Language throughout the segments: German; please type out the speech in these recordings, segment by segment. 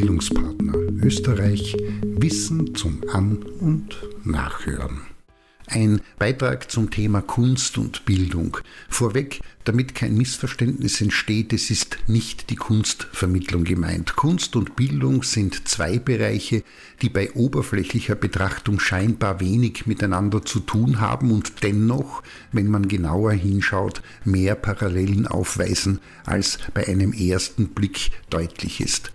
Bildungspartner Österreich Wissen zum An- und Nachhören. Ein Beitrag zum Thema Kunst und Bildung. Vorweg, damit kein Missverständnis entsteht, es ist nicht die Kunstvermittlung gemeint. Kunst und Bildung sind zwei Bereiche, die bei oberflächlicher Betrachtung scheinbar wenig miteinander zu tun haben und dennoch, wenn man genauer hinschaut, mehr Parallelen aufweisen, als bei einem ersten Blick deutlich ist.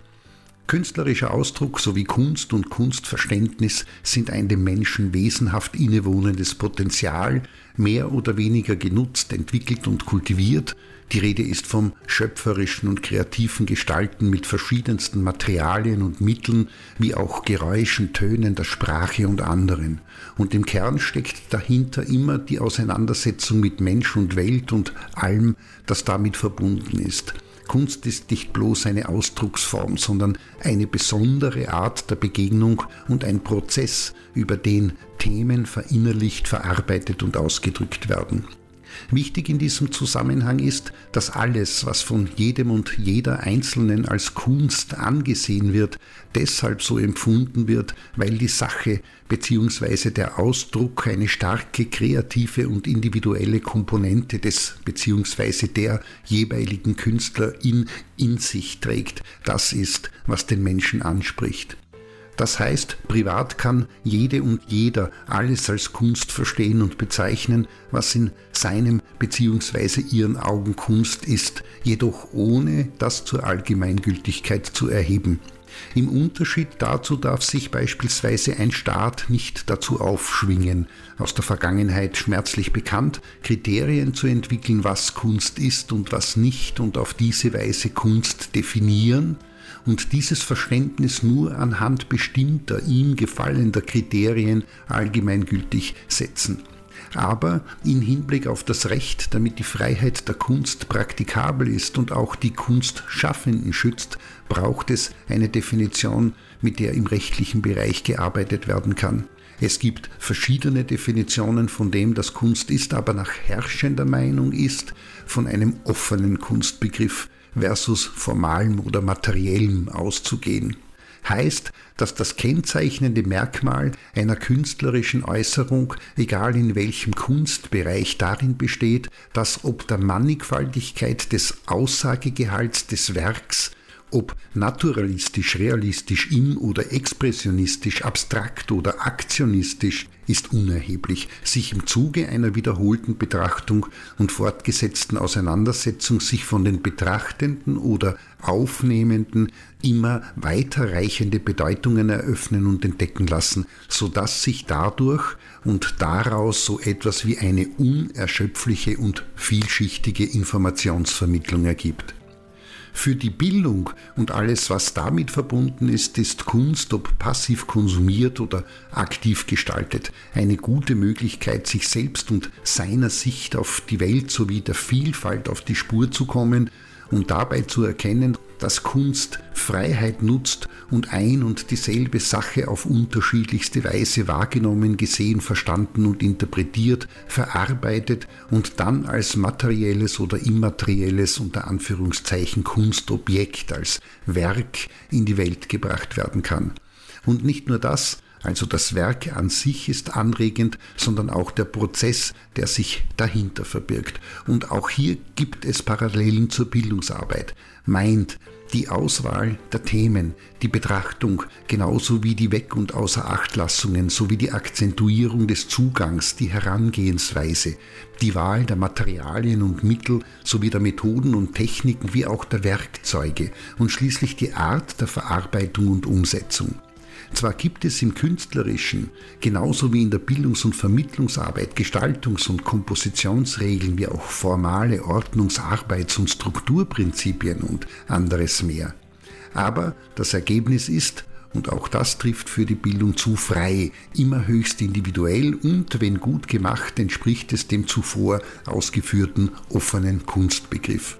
Künstlerischer Ausdruck sowie Kunst und Kunstverständnis sind ein dem Menschen wesenhaft innewohnendes Potenzial, mehr oder weniger genutzt, entwickelt und kultiviert. Die Rede ist vom schöpferischen und kreativen Gestalten mit verschiedensten Materialien und Mitteln, wie auch Geräuschen, Tönen der Sprache und anderen. Und im Kern steckt dahinter immer die Auseinandersetzung mit Mensch und Welt und allem, das damit verbunden ist. Kunst ist nicht bloß eine Ausdrucksform, sondern eine besondere Art der Begegnung und ein Prozess, über den Themen verinnerlicht, verarbeitet und ausgedrückt werden. Wichtig in diesem Zusammenhang ist, dass alles, was von jedem und jeder Einzelnen als Kunst angesehen wird, deshalb so empfunden wird, weil die Sache bzw. der Ausdruck eine starke kreative und individuelle Komponente des bzw. der jeweiligen Künstlerin in sich trägt. Das ist, was den Menschen anspricht. Das heißt, privat kann jede und jeder alles als Kunst verstehen und bezeichnen, was in seinem bzw. ihren Augen Kunst ist, jedoch ohne das zur Allgemeingültigkeit zu erheben. Im Unterschied dazu darf sich beispielsweise ein Staat nicht dazu aufschwingen, aus der Vergangenheit schmerzlich bekannt, Kriterien zu entwickeln, was Kunst ist und was nicht und auf diese Weise Kunst definieren, und dieses Verständnis nur anhand bestimmter ihm gefallener Kriterien allgemeingültig setzen. Aber in Hinblick auf das Recht, damit die Freiheit der Kunst praktikabel ist und auch die Kunstschaffenden schützt, braucht es eine Definition, mit der im rechtlichen Bereich gearbeitet werden kann. Es gibt verschiedene Definitionen von dem, das Kunst ist, aber nach herrschender Meinung ist von einem offenen Kunstbegriff versus formalem oder materiellem auszugehen. Heißt, dass das kennzeichnende Merkmal einer künstlerischen Äußerung, egal in welchem Kunstbereich, darin besteht, dass ob der Mannigfaltigkeit des Aussagegehalts des Werks ob naturalistisch, realistisch, im oder expressionistisch, abstrakt oder aktionistisch, ist unerheblich. Sich im Zuge einer wiederholten Betrachtung und fortgesetzten Auseinandersetzung sich von den Betrachtenden oder Aufnehmenden immer weiterreichende Bedeutungen eröffnen und entdecken lassen, so dass sich dadurch und daraus so etwas wie eine unerschöpfliche und vielschichtige Informationsvermittlung ergibt. Für die Bildung und alles, was damit verbunden ist, ist Kunst, ob passiv konsumiert oder aktiv gestaltet, eine gute Möglichkeit, sich selbst und seiner Sicht auf die Welt sowie der Vielfalt auf die Spur zu kommen und dabei zu erkennen, dass Kunst Freiheit nutzt und ein und dieselbe Sache auf unterschiedlichste Weise wahrgenommen, gesehen, verstanden und interpretiert, verarbeitet und dann als materielles oder immaterielles unter Anführungszeichen Kunstobjekt, als Werk in die Welt gebracht werden kann. Und nicht nur das, also das Werk an sich ist anregend, sondern auch der Prozess, der sich dahinter verbirgt. Und auch hier gibt es Parallelen zur Bildungsarbeit. Meint, die Auswahl der Themen, die Betrachtung, genauso wie die Weg- und Außerachtlassungen sowie die Akzentuierung des Zugangs, die Herangehensweise, die Wahl der Materialien und Mittel sowie der Methoden und Techniken wie auch der Werkzeuge und schließlich die Art der Verarbeitung und Umsetzung. Zwar gibt es im Künstlerischen, genauso wie in der Bildungs- und Vermittlungsarbeit, Gestaltungs- und Kompositionsregeln wie auch formale Ordnungs-, Arbeits- und Strukturprinzipien und anderes mehr. Aber das Ergebnis ist, und auch das trifft für die Bildung zu frei, immer höchst individuell und, wenn gut gemacht, entspricht es dem zuvor ausgeführten offenen Kunstbegriff.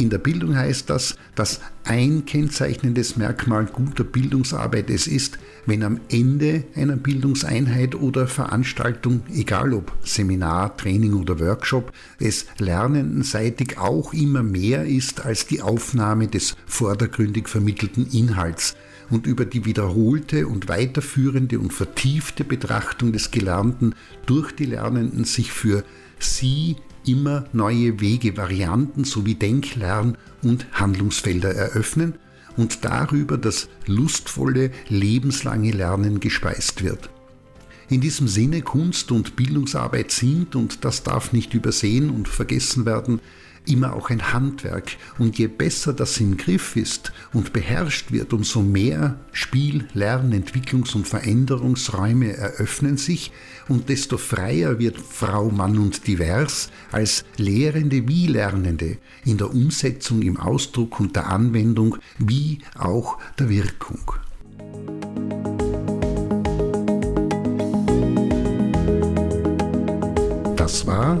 In der Bildung heißt das, dass ein kennzeichnendes Merkmal guter Bildungsarbeit es ist, wenn am Ende einer Bildungseinheit oder Veranstaltung, egal ob Seminar, Training oder Workshop, es lernendenseitig auch immer mehr ist als die Aufnahme des vordergründig vermittelten Inhalts, und über die wiederholte und weiterführende und vertiefte Betrachtung des Gelernten durch die Lernenden sich für sie immer neue Wege, Varianten sowie Denklern- und Handlungsfelder eröffnen und darüber das lustvolle, lebenslange Lernen gespeist wird. In diesem Sinne Kunst und Bildungsarbeit sind, und das darf nicht übersehen und vergessen werden, immer auch ein Handwerk. Und je besser das im Griff ist und beherrscht wird, umso mehr Spiel-, Lern-, Entwicklungs- und Veränderungsräume eröffnen sich und desto freier wird Frau, Mann und Divers als Lehrende wie Lernende in der Umsetzung, im Ausdruck und der Anwendung wie auch der Wirkung. Das war